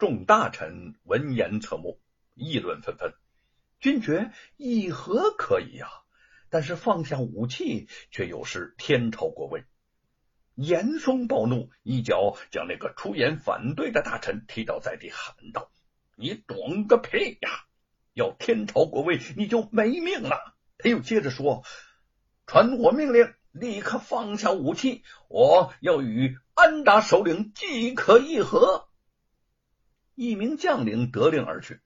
众大臣闻言侧目，议论纷纷。君爵议和可以呀，但是放下武器却又是天朝国威。严嵩暴怒，一脚将那个出言反对的大臣踢倒在地，喊道：“你懂个屁呀！要天朝国威，你就没命了！”他又接着说：“传我命令，立刻放下武器，我要与安达首领即可议和。”一名将领得令而去。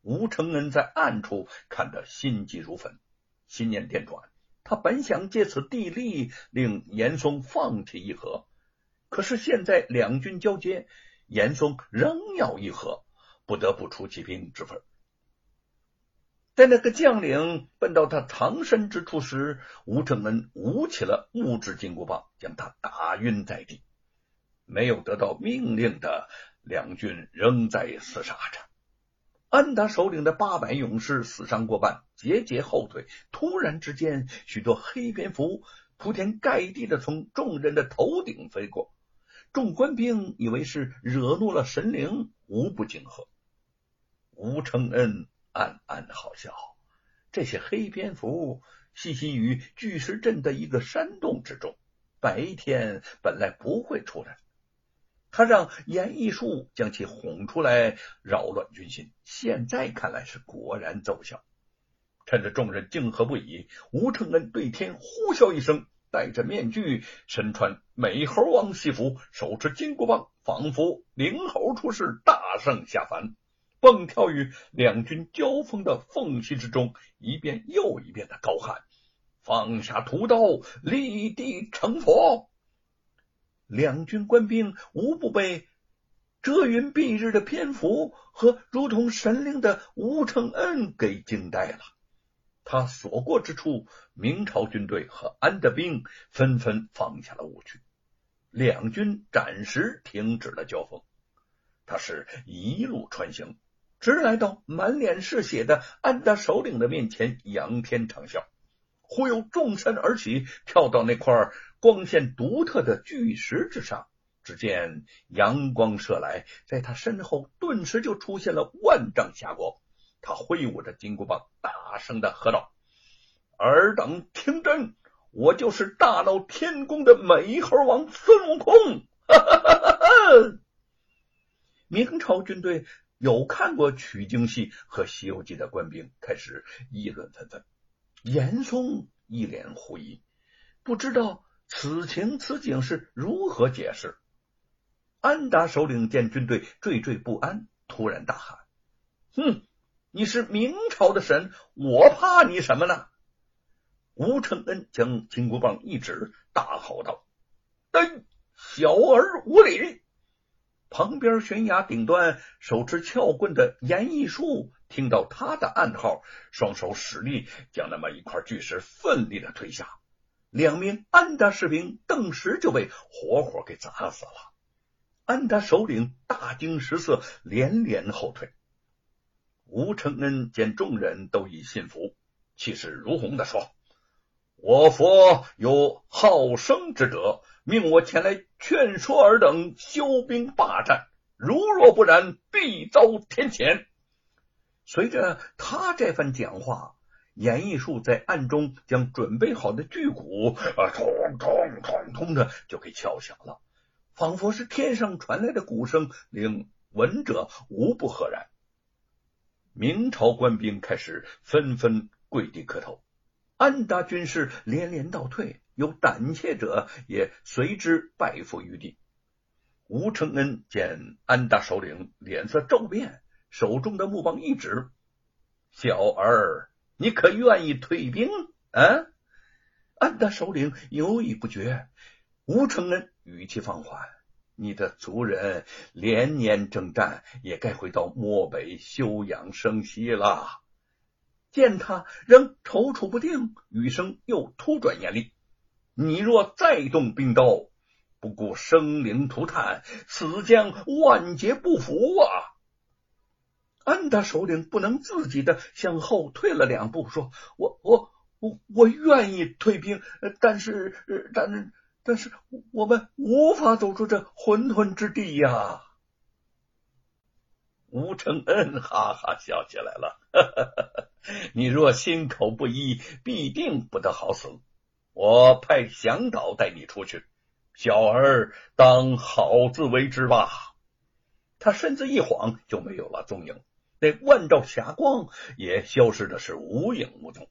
吴承恩在暗处看得心急如焚，心念电转。他本想借此地利，令严嵩放弃议和，可是现在两军交接，严嵩仍要议和，不得不出其兵之分。在那个将领奔到他藏身之处时，吴承恩舞起了木质金箍棒，将他打晕在地。没有得到命令的。两军仍在厮杀着，安达首领的八百勇士死伤过半，节节后退。突然之间，许多黑蝙蝠铺天盖地的从众人的头顶飞过，众官兵以为是惹怒了神灵，无不惊喝。吴承恩暗暗好笑，这些黑蝙蝠栖息于巨石阵的一个山洞之中，白天本来不会出来。他让严义树将其哄出来，扰乱军心。现在看来是果然奏效。趁着众人惊喝不已，吴承恩对天呼啸一声，戴着面具，身穿美猴王西服，手持金箍棒，仿佛灵猴出世，大圣下凡，蹦跳于两军交锋的缝隙之中，一遍又一遍的高喊：“放下屠刀，立地成佛。”两军官兵无不被遮云蔽日的蝙蝠和如同神灵的吴承恩给惊呆了。他所过之处，明朝军队和安德兵纷纷放下了武器，两军暂时停止了交锋。他是一路穿行，直来到满脸是血的安达首领的面前，仰天长啸，忽又纵身而起，跳到那块。光线独特的巨石之上，只见阳光射来，在他身后顿时就出现了万丈霞光。他挥舞着金箍棒，大声的喝道：“尔等听真，我就是大闹天宫的美猴王孙悟空！”哈哈哈哈哈！明朝军队有看过取经戏和西游记的官兵开始议论纷纷。严嵩一脸狐疑，不知道。此情此景是如何解释？安达首领见军队惴惴不安，突然大喊：“哼，你是明朝的神，我怕你什么呢？”吴承恩将金箍棒一指，大吼道：“哎，小儿无礼！”旁边悬崖顶端手持撬棍的严义树听到他的暗号，双手使力，将那么一块巨石奋力的推下。两名安达士兵顿时就被活活给砸死了。安达首领大惊失色，连连后退。吴承恩见众人都已信服，气势如虹的说：“我佛有好生之德，命我前来劝说尔等休兵罢战，如若不然，必遭天谴。”随着他这番讲话。严艺术在暗中将准备好的巨鼓啊，通通通通的就给敲响了，仿佛是天上传来的鼓声，令闻者无不赫然。明朝官兵开始纷纷跪地磕头，安达军士连连倒退，有胆怯者也随之拜伏于地。吴承恩见安达首领脸色骤变，手中的木棒一指：“小儿。”你可愿意退兵？啊！安达首领犹豫不决。吴承恩语气放缓：“你的族人连年征战，也该回到漠北休养生息了。”见他仍踌躇不定，语声又突转严厉：“你若再动兵刀，不顾生灵涂炭，死将万劫不复啊！”安达首领不能自己的向后退了两步，说：“我我我我愿意退兵，但是但但是我们无法走出这混沌之地呀！”吴承恩哈哈笑起来了。你若心口不一，必定不得好死。我派向导带你出去，小儿当好自为之吧。他身子一晃，就没有了踪影。那万丈霞光也消失的是无影无踪。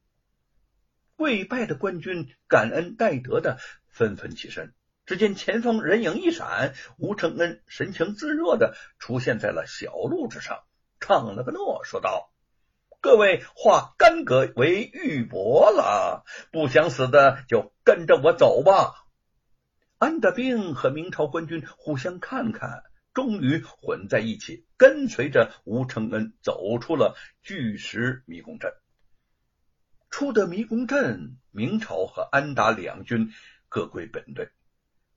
跪拜的官军感恩戴德的纷纷起身。只见前方人影一闪，吴承恩神情自若的出现在了小路之上，唱了个诺，说道：“各位化干戈为玉帛了，不想死的就跟着我走吧。”安德兵和明朝官军互相看看，终于混在一起，跟随着吴承恩走出了巨石迷宫阵。出得迷宫阵，明朝和安达两军各归本队。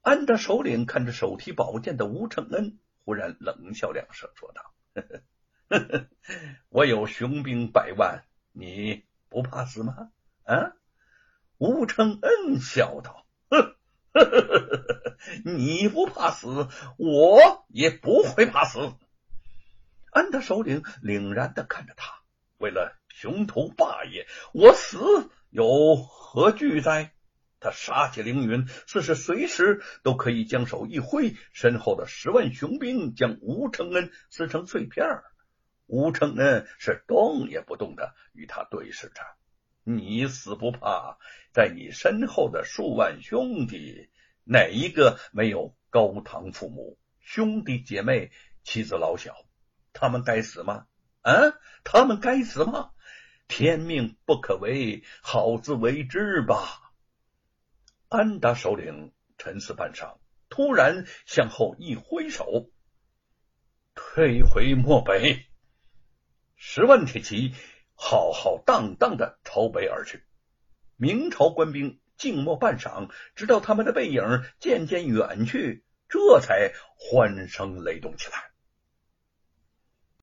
安达首领看着手提宝剑的吴承恩，忽然冷笑两声，说道：“呵呵 我有雄兵百万，你不怕死吗？”啊！吴承恩笑道：“呵 呵你不怕死，我也不会怕死。”安德首领凛然的看着他，为了雄图霸业，我死有何惧哉？他杀气凌云，似是随时都可以将手一挥，身后的十万雄兵将吴承恩撕成碎片。吴承恩是动也不动的与他对视着。你死不怕，在你身后的数万兄弟，哪一个没有高堂父母、兄弟姐妹、妻子老小？他们该死吗？啊，他们该死吗？天命不可违，好自为之吧。安达首领沉思半晌，突然向后一挥手，退回漠北。十万铁骑浩浩荡荡的朝北而去。明朝官兵静默半晌，直到他们的背影渐渐远去，这才欢声雷动起来。